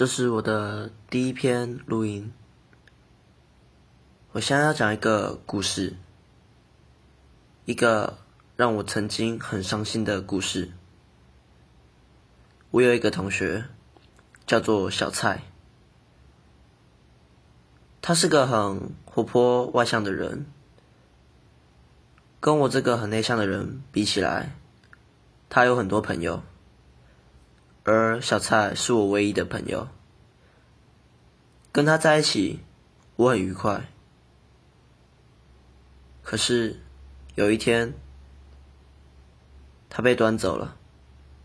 这是我的第一篇录音。我现在要讲一个故事，一个让我曾经很伤心的故事。我有一个同学，叫做小蔡，他是个很活泼外向的人，跟我这个很内向的人比起来，他有很多朋友。而小蔡是我唯一的朋友，跟他在一起我很愉快。可是有一天，他被端走了。